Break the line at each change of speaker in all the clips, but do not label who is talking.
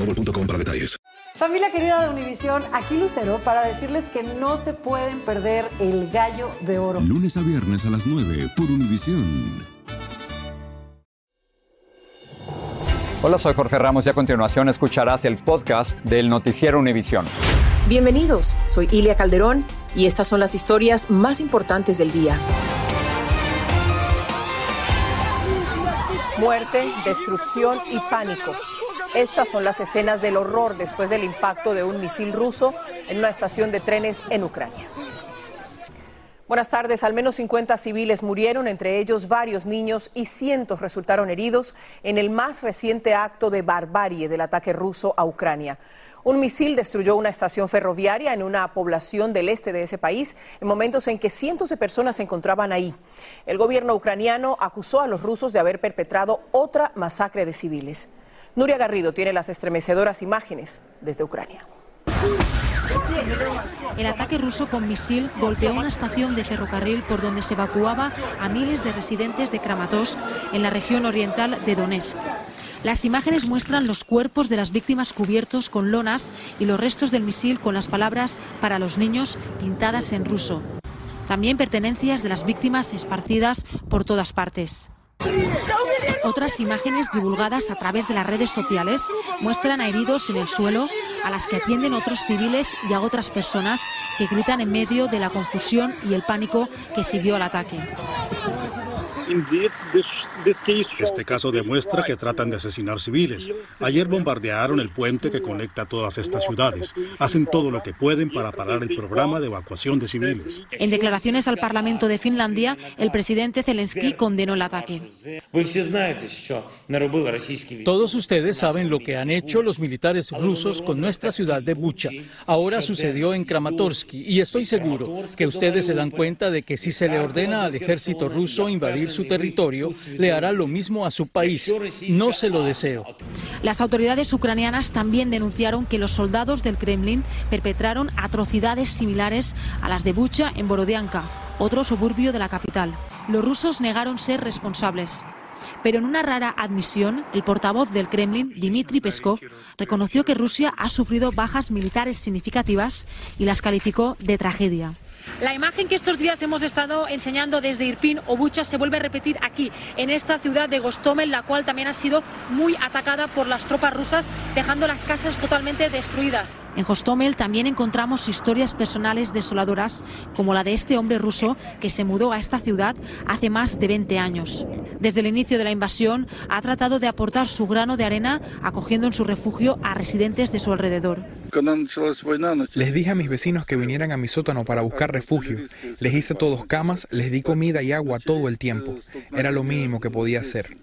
boostmobile.com para detalles.
Familia querida de Univisión, aquí Lucero para decirles que no se pueden perder el gallo de oro.
Lunes a viernes a las 9 por Univisión.
Hola, soy Jorge Ramos y a continuación escucharás el podcast del noticiero Univisión.
Bienvenidos, soy Ilia Calderón y estas son las historias más importantes del día. Muerte, destrucción y pánico. Estas son las escenas del horror después del impacto de un misil ruso en una estación de trenes en Ucrania. Buenas tardes. Al menos 50 civiles murieron, entre ellos varios niños, y cientos resultaron heridos en el más reciente acto de barbarie del ataque ruso a Ucrania. Un misil destruyó una estación ferroviaria en una población del este de ese país en momentos en que cientos de personas se encontraban ahí. El gobierno ucraniano acusó a los rusos de haber perpetrado otra masacre de civiles. Nuria Garrido tiene las estremecedoras imágenes desde Ucrania.
El ataque ruso con misil golpeó una estación de ferrocarril por donde se evacuaba a miles de residentes de Kramatorsk en la región oriental de Donetsk. Las imágenes muestran los cuerpos de las víctimas cubiertos con lonas y los restos del misil con las palabras para los niños pintadas en ruso. También pertenencias de las víctimas esparcidas por todas partes. Otras imágenes divulgadas a través de las redes sociales muestran a heridos en el suelo, a las que atienden otros civiles y a otras personas que gritan en medio de la confusión y el pánico que siguió al ataque.
Este caso demuestra que tratan de asesinar civiles. Ayer bombardearon el puente que conecta todas estas ciudades. Hacen todo lo que pueden para parar el programa de evacuación de civiles.
En declaraciones al Parlamento de Finlandia, el presidente Zelensky condenó el ataque.
Todos ustedes saben lo que han hecho los militares rusos con nuestra ciudad de Bucha. Ahora sucedió en Kramatorsk y estoy seguro que ustedes se dan cuenta de que si se le ordena al ejército ruso invadir su territorio, le hará lo mismo a su país. No se lo deseo.
Las autoridades ucranianas también denunciaron que los soldados del Kremlin perpetraron atrocidades similares a las de Bucha en Borodianka, otro suburbio de la capital. Los rusos negaron ser responsables. Pero en una rara admisión, el portavoz del Kremlin, Dmitry Peskov, reconoció que Rusia ha sufrido bajas militares significativas y las calificó de tragedia. La imagen que estos días hemos estado enseñando desde Irpin o Bucha se vuelve a repetir aquí, en esta ciudad de Gostomel, la cual también ha sido muy atacada por las tropas rusas, dejando las casas totalmente destruidas. En Gostomel también encontramos historias personales desoladoras, como la de este hombre ruso que se mudó a esta ciudad hace más de 20 años. Desde el inicio de la invasión ha tratado de aportar su grano de arena, acogiendo en su refugio a residentes de su alrededor.
Les dije a mis vecinos que vinieran a mi sótano para buscar refugio. Les hice todos camas, les di comida y agua todo el tiempo. Era lo mínimo que podía hacer.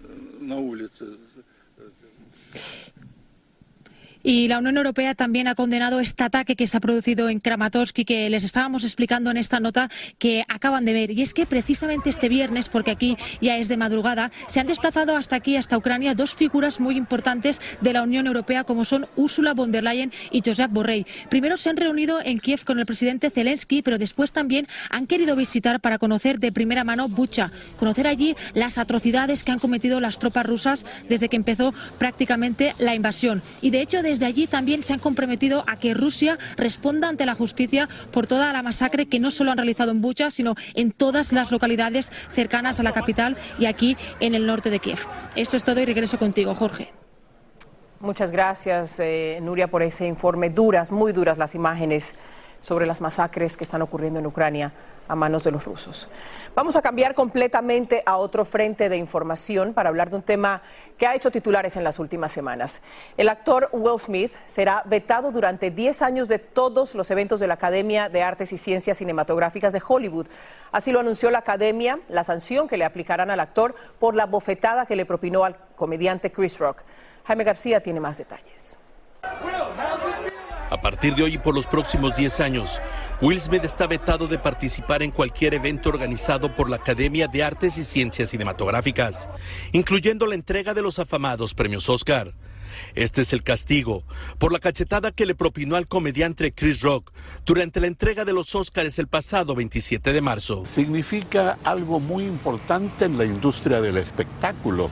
Y la Unión Europea también ha condenado este ataque que se ha producido en Kramatorsk y que les estábamos explicando en esta nota que acaban de ver. Y es que precisamente este viernes, porque aquí ya es de madrugada, se han desplazado hasta aquí, hasta Ucrania, dos figuras muy importantes de la Unión Europea, como son Ursula von der Leyen y Josep Borrell. Primero se han reunido en Kiev con el presidente Zelensky, pero después también han querido visitar para conocer de primera mano Bucha, conocer allí las atrocidades que han cometido las tropas rusas desde que empezó prácticamente la invasión. Y de hecho, desde desde allí también se han comprometido a que Rusia responda ante la justicia por toda la masacre que no solo han realizado en Bucha, sino en todas las localidades cercanas a la capital y aquí en el norte de Kiev. Esto es todo y regreso contigo, Jorge.
Muchas gracias, eh, Nuria, por ese informe. Duras, muy duras las imágenes sobre las masacres que están ocurriendo en Ucrania a manos de los rusos. Vamos a cambiar completamente a otro frente de información para hablar de un tema que ha hecho titulares en las últimas semanas. El actor Will Smith será vetado durante 10 años de todos los eventos de la Academia de Artes y Ciencias Cinematográficas de Hollywood. Así lo anunció la Academia, la sanción que le aplicarán al actor por la bofetada que le propinó al comediante Chris Rock. Jaime García tiene más detalles.
A partir de hoy y por los próximos 10 años, Will Smith está vetado de participar en cualquier evento organizado por la Academia de Artes y Ciencias Cinematográficas, incluyendo la entrega de los afamados premios Oscar. Este es el castigo por la cachetada que le propinó al comediante Chris Rock durante la entrega de los Oscars el pasado 27 de marzo.
Significa algo muy importante en la industria del espectáculo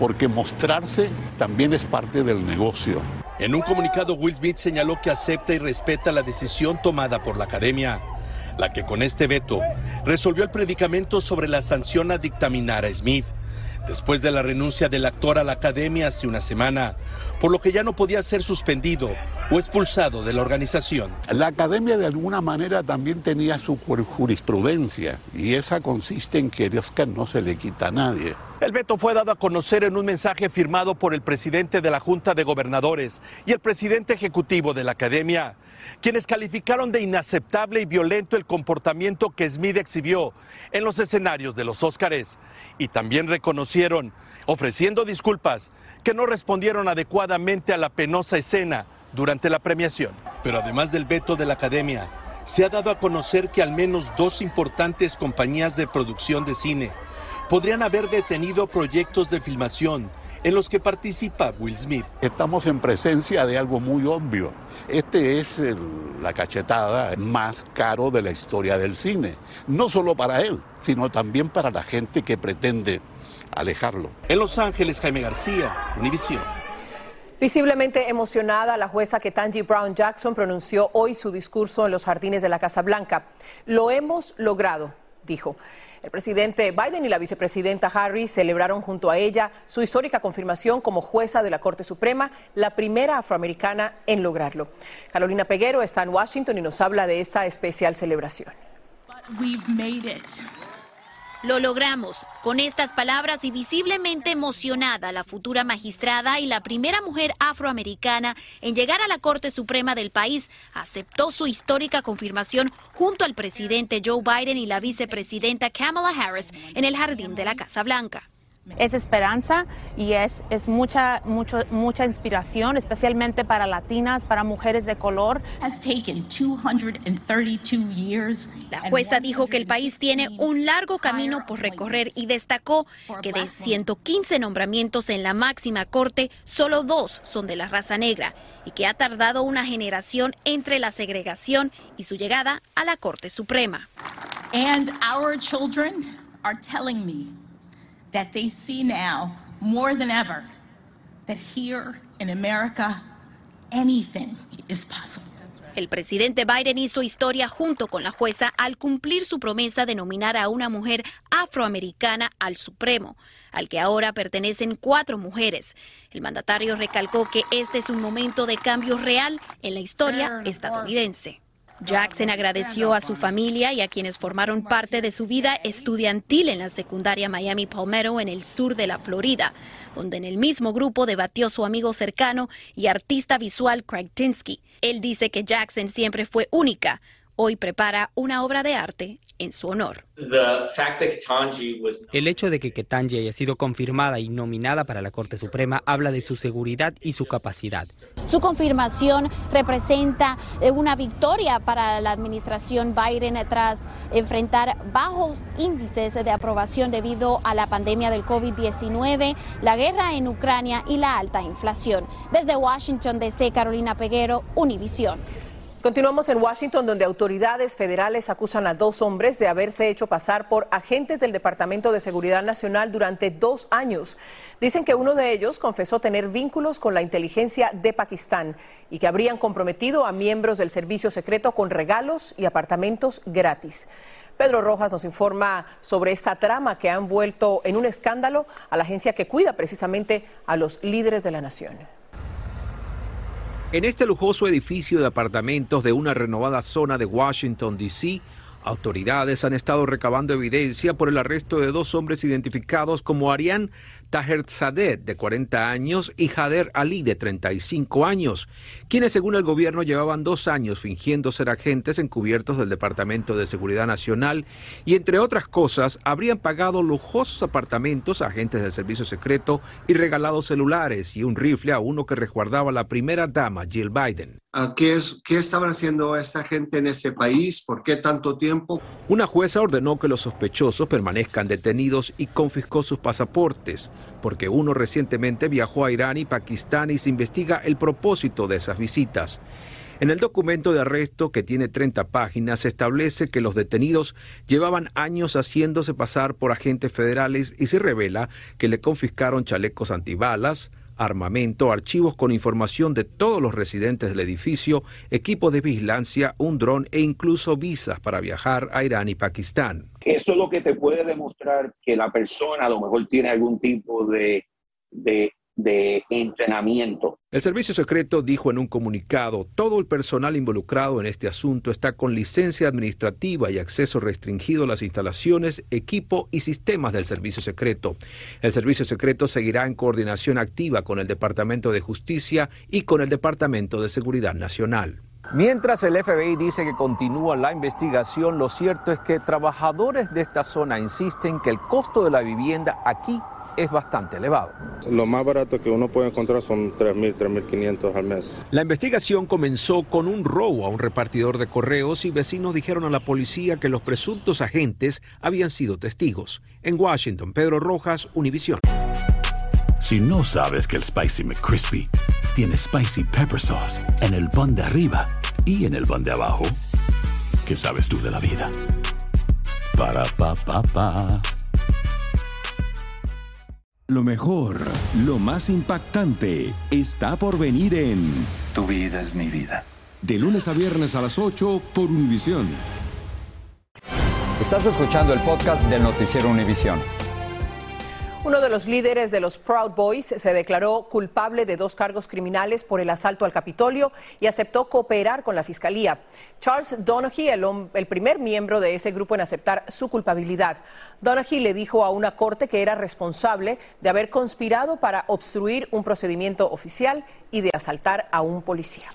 porque mostrarse también es parte del negocio.
En un comunicado, Will Smith señaló que acepta y respeta la decisión tomada por la academia, la que con este veto resolvió el predicamento sobre la sanción a dictaminar a Smith después de la renuncia del actor a la academia hace una semana, por lo que ya no podía ser suspendido o expulsado de la organización.
La academia de alguna manera también tenía su jurisprudencia y esa consiste en que Oscar no se le quita a nadie.
El veto fue dado a conocer en un mensaje firmado por el presidente de la Junta de Gobernadores y el presidente ejecutivo de la Academia, quienes calificaron de inaceptable y violento el comportamiento que Smith exhibió en los escenarios de los Óscares y también reconocieron, ofreciendo disculpas, que no respondieron adecuadamente a la penosa escena durante la premiación. Pero además del veto de la Academia, se ha dado a conocer que al menos dos importantes compañías de producción de cine podrían haber detenido proyectos de filmación en los que participa Will Smith.
Estamos en presencia de algo muy obvio. Este es la cachetada más caro de la historia del cine, no solo para él, sino también para la gente que pretende alejarlo.
En Los Ángeles, Jaime García, Univision.
Visiblemente emocionada, la jueza Ketanji Brown Jackson pronunció hoy su discurso en los jardines de la Casa Blanca. Lo hemos logrado, dijo. El presidente Biden y la vicepresidenta Harris celebraron junto a ella su histórica confirmación como jueza de la Corte Suprema, la primera afroamericana en lograrlo. Carolina Peguero está en Washington y nos habla de esta especial celebración.
Lo logramos. Con estas palabras y visiblemente emocionada, la futura magistrada y la primera mujer afroamericana en llegar a la Corte Suprema del país aceptó su histórica confirmación junto al presidente Joe Biden y la vicepresidenta Kamala Harris en el jardín de la Casa Blanca.
Es esperanza y es, es mucha, mucho, mucha inspiración, especialmente para latinas, para mujeres de color.
La jueza dijo que el país tiene un largo camino por recorrer y destacó que de 115 nombramientos en la máxima corte, solo dos son de la raza negra y que ha tardado una generación entre la segregación y su llegada a la Corte Suprema.
And our children are telling me that they see now more than ever that here in America anything is possible.
El presidente Biden hizo historia junto con la jueza al cumplir su promesa de nominar a una mujer afroamericana al Supremo, al que ahora pertenecen cuatro mujeres. El mandatario recalcó que este es un momento de cambio real en la historia estadounidense. Jackson agradeció a su familia y a quienes formaron parte de su vida estudiantil en la secundaria Miami Palmetto en el sur de la Florida, donde en el mismo grupo debatió su amigo cercano y artista visual Craig Tinsky. Él dice que Jackson siempre fue única. Hoy prepara una obra de arte en su honor.
El hecho de que Ketanji haya sido confirmada y nominada para la Corte Suprema habla de su seguridad y su capacidad.
Su confirmación representa eh, una victoria para la administración Biden tras enfrentar bajos índices de aprobación debido a la pandemia del COVID-19, la guerra en Ucrania y la alta inflación. Desde Washington, D.C., Carolina Peguero, Univisión.
Continuamos en Washington, donde autoridades federales acusan a dos hombres de haberse hecho pasar por agentes del Departamento de Seguridad Nacional durante dos años. Dicen que uno de ellos confesó tener vínculos con la inteligencia de Pakistán y que habrían comprometido a miembros del servicio secreto con regalos y apartamentos gratis. Pedro Rojas nos informa sobre esta trama que ha envuelto en un escándalo a la agencia que cuida precisamente a los líderes de la nación.
En este lujoso edificio de apartamentos de una renovada zona de Washington, D.C., autoridades han estado recabando evidencia por el arresto de dos hombres identificados como Arián Taher de 40 años, y Jader Ali, de 35 años, quienes según el gobierno llevaban dos años fingiendo ser agentes encubiertos del Departamento de Seguridad Nacional y, entre otras cosas, habrían pagado lujosos apartamentos a agentes del Servicio Secreto y regalado celulares y un rifle a uno que resguardaba la primera dama, Jill Biden.
¿Qué, es, ¿Qué estaban haciendo esta gente en este país? ¿Por qué tanto tiempo?
Una jueza ordenó que los sospechosos permanezcan detenidos y confiscó sus pasaportes porque uno recientemente viajó a Irán y Pakistán y se investiga el propósito de esas visitas. En el documento de arresto, que tiene 30 páginas, se establece que los detenidos llevaban años haciéndose pasar por agentes federales y se revela que le confiscaron chalecos antibalas, armamento, archivos con información de todos los residentes del edificio, equipo de vigilancia, un dron e incluso visas para viajar a Irán y Pakistán.
Eso es lo que te puede demostrar que la persona a lo mejor tiene algún tipo de, de entrenamiento.
El Servicio Secreto dijo en un comunicado, todo el personal involucrado en este asunto está con licencia administrativa y acceso restringido a las instalaciones, equipo y sistemas del Servicio Secreto. El Servicio Secreto seguirá en coordinación activa con el Departamento de Justicia y con el Departamento de Seguridad Nacional. Mientras el FBI dice que continúa la investigación, lo cierto es que trabajadores de esta zona insisten que el costo de la vivienda aquí es bastante elevado.
Lo más barato que uno puede encontrar son 3.000, 3.500 al mes.
La investigación comenzó con un robo a un repartidor de correos y vecinos dijeron a la policía que los presuntos agentes habían sido testigos. En Washington, Pedro Rojas, Univision.
Si no sabes que el Spicy McCrispy tiene Spicy Pepper Sauce en el pan de arriba y en el pan de abajo, ¿qué sabes tú de la vida? Para, pa, pa, pa.
Lo mejor, lo más impactante, está por venir en
Tu vida es mi vida.
De lunes a viernes a las 8 por Univisión.
Estás escuchando el podcast del noticiero Univisión.
Uno de los líderes de los Proud Boys se declaró culpable de dos cargos criminales por el asalto al Capitolio y aceptó cooperar con la Fiscalía. Charles Donaghy, el, primer miembro de ese grupo en aceptar su culpabilidad. Donaghy le dijo a una corte que era responsable de haber conspirado para obstruir un procedimiento oficial y de asaltar a un policía.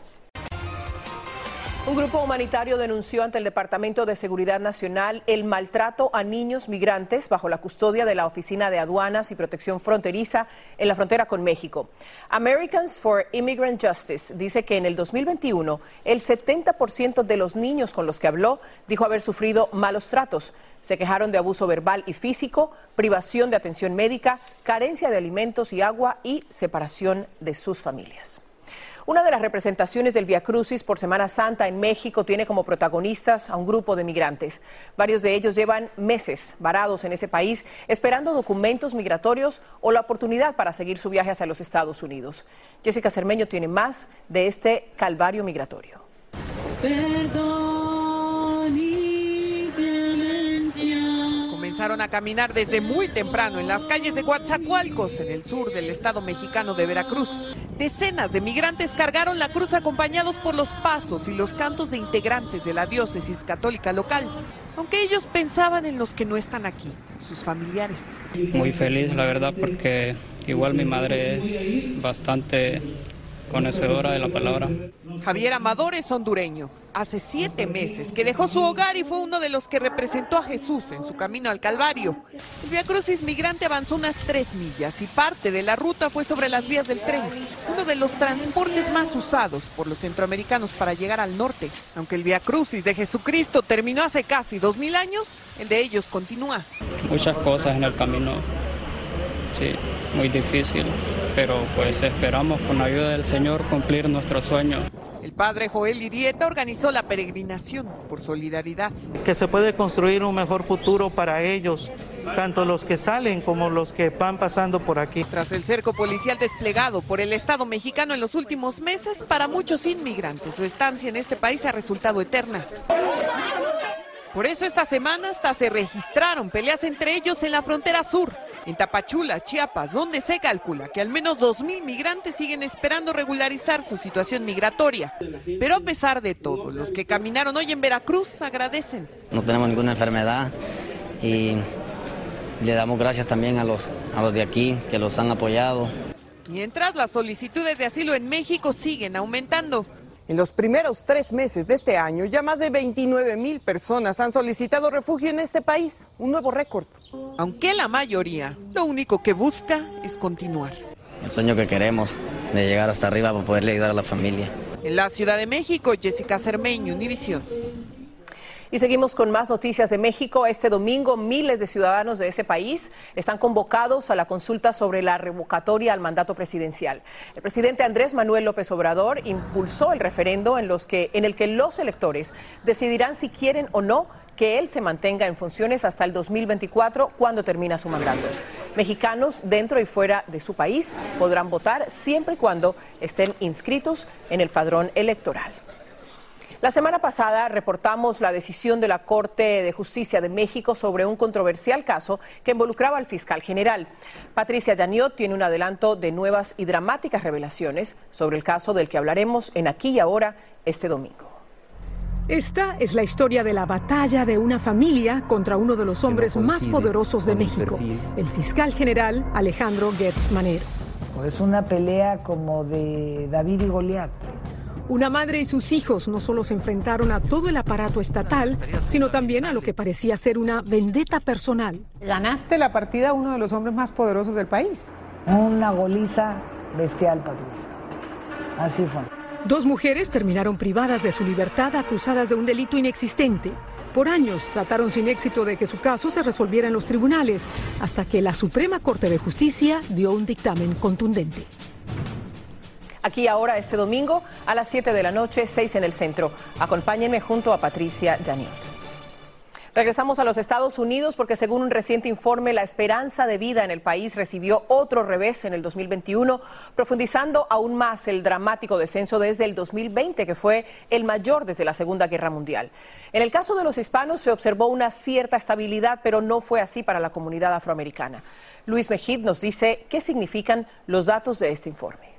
Un grupo humanitario denunció ante el Departamento de Seguridad Nacional el maltrato a niños migrantes bajo la custodia de la Oficina de Aduanas y Protección Fronteriza en la frontera con México. Americans for Immigrant Justice dice que en el 2021 el 70% de los niños con los que habló dijo haber sufrido malos tratos. Se quejaron de abuso verbal y físico, privación de atención médica, carencia de alimentos y agua y separación de sus familias. Una de las representaciones del Via Crucis por Semana Santa en México tiene como protagonistas a un grupo de migrantes. Varios de ellos llevan meses varados en ese país esperando documentos migratorios o la oportunidad para seguir su viaje hacia los Estados Unidos. Jessica Cermeño tiene más de este calvario migratorio.
Comenzaron a caminar desde muy temprano en las calles de Coatzacoalcos, en el sur del estado mexicano de Veracruz. Decenas de migrantes cargaron la cruz acompañados por los pasos y los cantos de integrantes de la diócesis católica local, aunque ellos pensaban en los que no están aquí, sus familiares.
Muy feliz, la verdad, porque igual mi madre es bastante conocedora de la palabra.
Javier Amador es hondureño. Hace siete meses que dejó su hogar y fue uno de los que representó a Jesús en su camino al Calvario. El Via Crucis migrante avanzó unas tres millas y parte de la ruta fue sobre las vías del tren, uno de los transportes más usados por los centroamericanos para llegar al norte. Aunque el Via Crucis de Jesucristo terminó hace casi dos mil años, el de ellos continúa.
Muchas cosas en el camino, sí, muy difícil, pero pues esperamos con la ayuda del Señor cumplir nuestro sueño.
El padre Joel Irieta organizó la peregrinación por solidaridad.
Que se puede construir un mejor futuro para ellos, tanto los que salen como los que van pasando por aquí.
Tras el cerco policial desplegado por el Estado mexicano en los últimos meses, para muchos inmigrantes su estancia en este país ha resultado eterna. Por eso esta semana hasta se registraron peleas entre ellos en la frontera sur. En Tapachula, Chiapas, donde se calcula que al menos 2.000 migrantes siguen esperando regularizar su situación migratoria. Pero a pesar de todo, los que caminaron hoy en Veracruz agradecen.
No tenemos ninguna enfermedad y le damos gracias también a los, a los de aquí que los han apoyado.
Mientras las solicitudes de asilo en México siguen aumentando.
En los primeros tres meses de este año, ya más de 29 mil personas han solicitado refugio en este país, un nuevo récord.
Aunque la mayoría lo único que busca es continuar.
El sueño que queremos de llegar hasta arriba para poderle ayudar a la familia.
En la Ciudad de México, Jessica Cermeño, Univisión.
Y seguimos con más noticias de México. Este domingo miles de ciudadanos de ese país están convocados a la consulta sobre la revocatoria al mandato presidencial. El presidente Andrés Manuel López Obrador impulsó el referendo en, los que, en el que los electores decidirán si quieren o no que él se mantenga en funciones hasta el 2024, cuando termina su mandato. Mexicanos dentro y fuera de su país podrán votar siempre y cuando estén inscritos en el padrón electoral. La semana pasada reportamos la decisión de la Corte de Justicia de México sobre un controversial caso que involucraba al fiscal general. Patricia Yaniot tiene un adelanto de nuevas y dramáticas revelaciones sobre el caso del que hablaremos en Aquí y Ahora este domingo.
Esta es la historia de la batalla de una familia contra uno de los hombres más poderosos de México, el fiscal general Alejandro Gertz Manero.
Es una pelea como de David y Goliat.
Una madre y sus hijos no solo se enfrentaron a todo el aparato estatal, sino también a lo que parecía ser una vendetta personal.
Ganaste la partida a uno de los hombres más poderosos del país.
Una goliza bestial, Patricia. Así fue.
Dos mujeres terminaron privadas de su libertad acusadas de un delito inexistente. Por años trataron sin éxito de que su caso se resolviera en los tribunales, hasta que la Suprema Corte de Justicia dio un dictamen contundente.
Aquí ahora este domingo a las 7 de la noche, 6 en el centro. Acompáñenme junto a Patricia Janiot. Regresamos a los Estados Unidos porque según un reciente informe, la esperanza de vida en el país recibió otro revés en el 2021, profundizando aún más el dramático descenso desde el 2020, que fue el mayor desde la Segunda Guerra Mundial. En el caso de los hispanos se observó una cierta estabilidad, pero no fue así para la comunidad afroamericana. Luis Mejid nos dice qué significan los datos de este informe.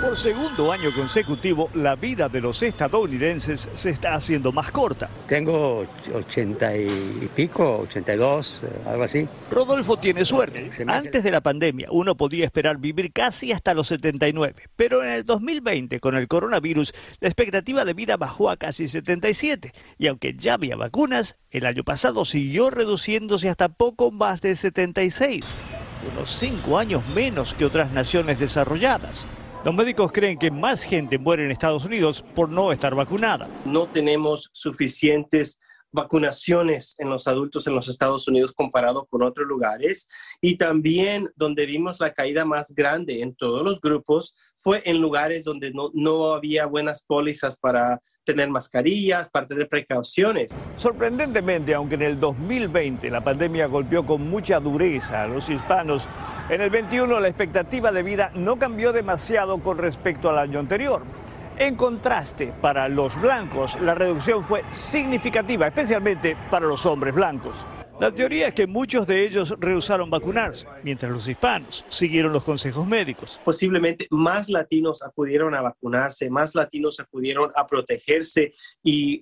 Por segundo año consecutivo, la vida de los estadounidenses se está haciendo más corta.
Tengo 80 y pico, 82, eh, algo así.
Rodolfo tiene suerte. Antes de la pandemia, uno podía esperar vivir casi hasta los 79. Pero en el 2020, con el coronavirus, la expectativa de vida bajó a casi 77. Y aunque ya había vacunas, el año pasado siguió reduciéndose hasta poco más de 76. Unos cinco años menos que otras naciones desarrolladas. Los médicos creen que más gente muere en Estados Unidos por no estar vacunada.
No tenemos suficientes vacunaciones en los adultos en los Estados Unidos comparado con otros lugares y también donde vimos la caída más grande en todos los grupos fue en lugares donde no, no había buenas pólizas para tener mascarillas, para tener precauciones.
Sorprendentemente, aunque en el 2020 la pandemia golpeó con mucha dureza a los hispanos, en el 21 la expectativa de vida no cambió demasiado con respecto al año anterior. En contraste, para los blancos, la reducción fue significativa, especialmente para los hombres blancos. La teoría es que muchos de ellos rehusaron vacunarse, mientras los hispanos siguieron los consejos médicos.
Posiblemente más latinos acudieron a vacunarse, más latinos acudieron a protegerse y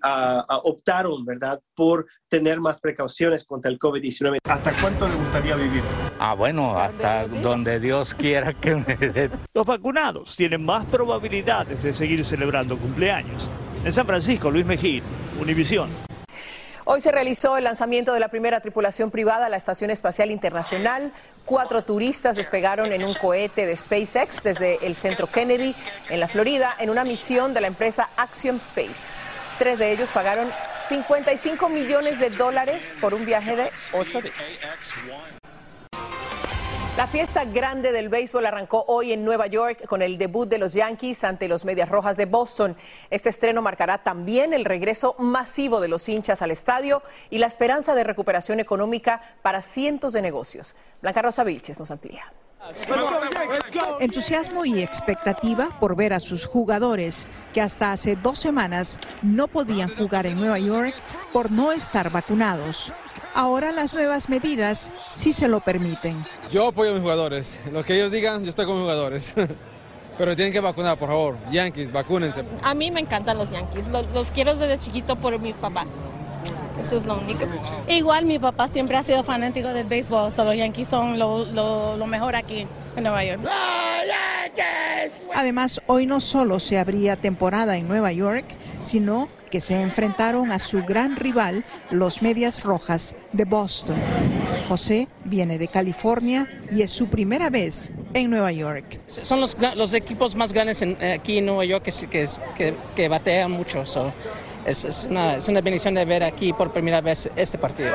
optaron, ¿verdad?, por tener más precauciones contra el COVID-19.
¿Hasta cuánto le gustaría vivir?
Ah, bueno, hasta donde Dios quiera que me dé.
Los vacunados tienen más probabilidades de seguir celebrando cumpleaños. En San Francisco, Luis Mejía, Univisión.
Hoy se realizó el lanzamiento de la primera tripulación privada a la Estación Espacial Internacional. Cuatro turistas despegaron en un cohete de SpaceX desde el centro Kennedy, en la Florida, en una misión de la empresa Axiom Space. Tres de ellos pagaron 55 millones de dólares por un viaje de ocho días. La fiesta grande del béisbol arrancó hoy en Nueva York con el debut de los Yankees ante los Medias Rojas de Boston. Este estreno marcará también el regreso masivo de los hinchas al estadio y la esperanza de recuperación económica para cientos de negocios. Blanca Rosa Vilches nos amplía.
Entusiasmo y expectativa por ver a sus jugadores que hasta hace dos semanas no podían jugar en Nueva York por no estar vacunados. Ahora las nuevas medidas sí se lo permiten.
Yo apoyo a mis jugadores. Lo que ellos digan, yo estoy con mis jugadores. Pero tienen que vacunar, por favor. Yankees, vacúnense.
A mí me encantan los Yankees. Los, los quiero desde chiquito por mi papá. Eso es lo único.
Igual mi papá siempre ha sido fanático del béisbol. So los Yankees son lo, lo, lo mejor aquí en Nueva York.
Además, hoy no solo se abría temporada en Nueva York, sino que se enfrentaron a su gran rival, los Medias Rojas de Boston. José viene de California y es su primera vez en Nueva York.
Son los, los equipos más grandes en, aquí en Nueva York que, que, que, que batean mucho. So, es, es, una, es una bendición de ver aquí por primera vez este partido.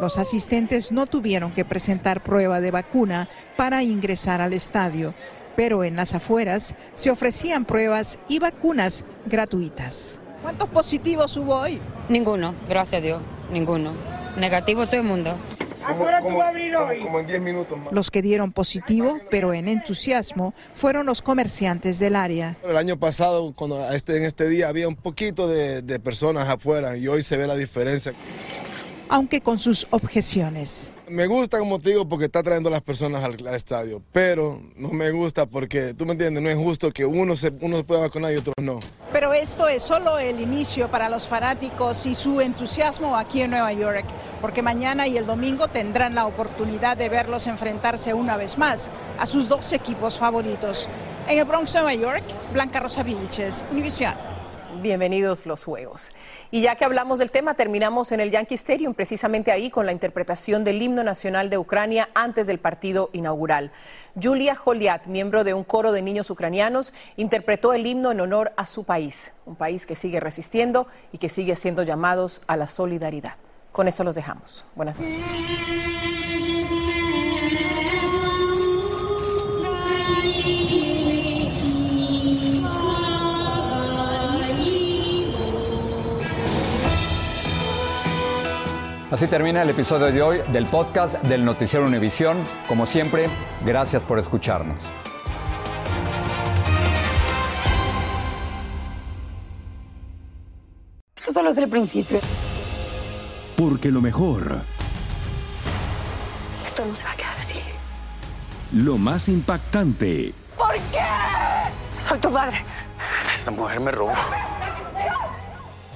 Los asistentes no tuvieron que presentar prueba de vacuna para ingresar al estadio, pero en las afueras se ofrecían pruebas y vacunas gratuitas. ¿Cuántos positivos hubo hoy?
Ninguno, gracias a Dios, ninguno. Negativo todo el mundo.
¿Ahora tú vas a abrir hoy? Como en 10 minutos más. Los que dieron positivo, pero en entusiasmo, fueron los comerciantes del área.
El año pasado, cuando este, en este día, había un poquito de, de personas afuera y hoy se ve la diferencia.
Aunque con sus objeciones.
Me gusta, como te digo, porque está trayendo a las personas al, al, estadio, pero no me gusta porque, tú me entiendes, no es justo que uno se, uno se pueda vacunar y otros no.
Pero esto es solo el inicio para los fanáticos y su entusiasmo aquí en Nueva York, porque mañana y el domingo tendrán la oportunidad de verlos enfrentarse una vez más a sus dos equipos favoritos. En el Bronx, Nueva York, Blanca Rosa Vilches, Univision
bienvenidos los juegos. Y ya que hablamos del tema, terminamos en el Yankee Stadium, precisamente ahí con la interpretación del himno nacional de Ucrania antes del partido inaugural. Julia Joliat, miembro de un coro de niños ucranianos, interpretó el himno en honor a su país, un país que sigue resistiendo y que sigue siendo llamados a la solidaridad. Con esto los dejamos. Buenas noches.
Así termina el episodio de hoy del podcast del Noticiero Univisión. Como siempre, gracias por escucharnos.
Esto solo es el principio.
Porque lo mejor.
Esto no se va a quedar así.
Lo más impactante.
¿Por qué? Soy tu padre.
Esta mujer me robó.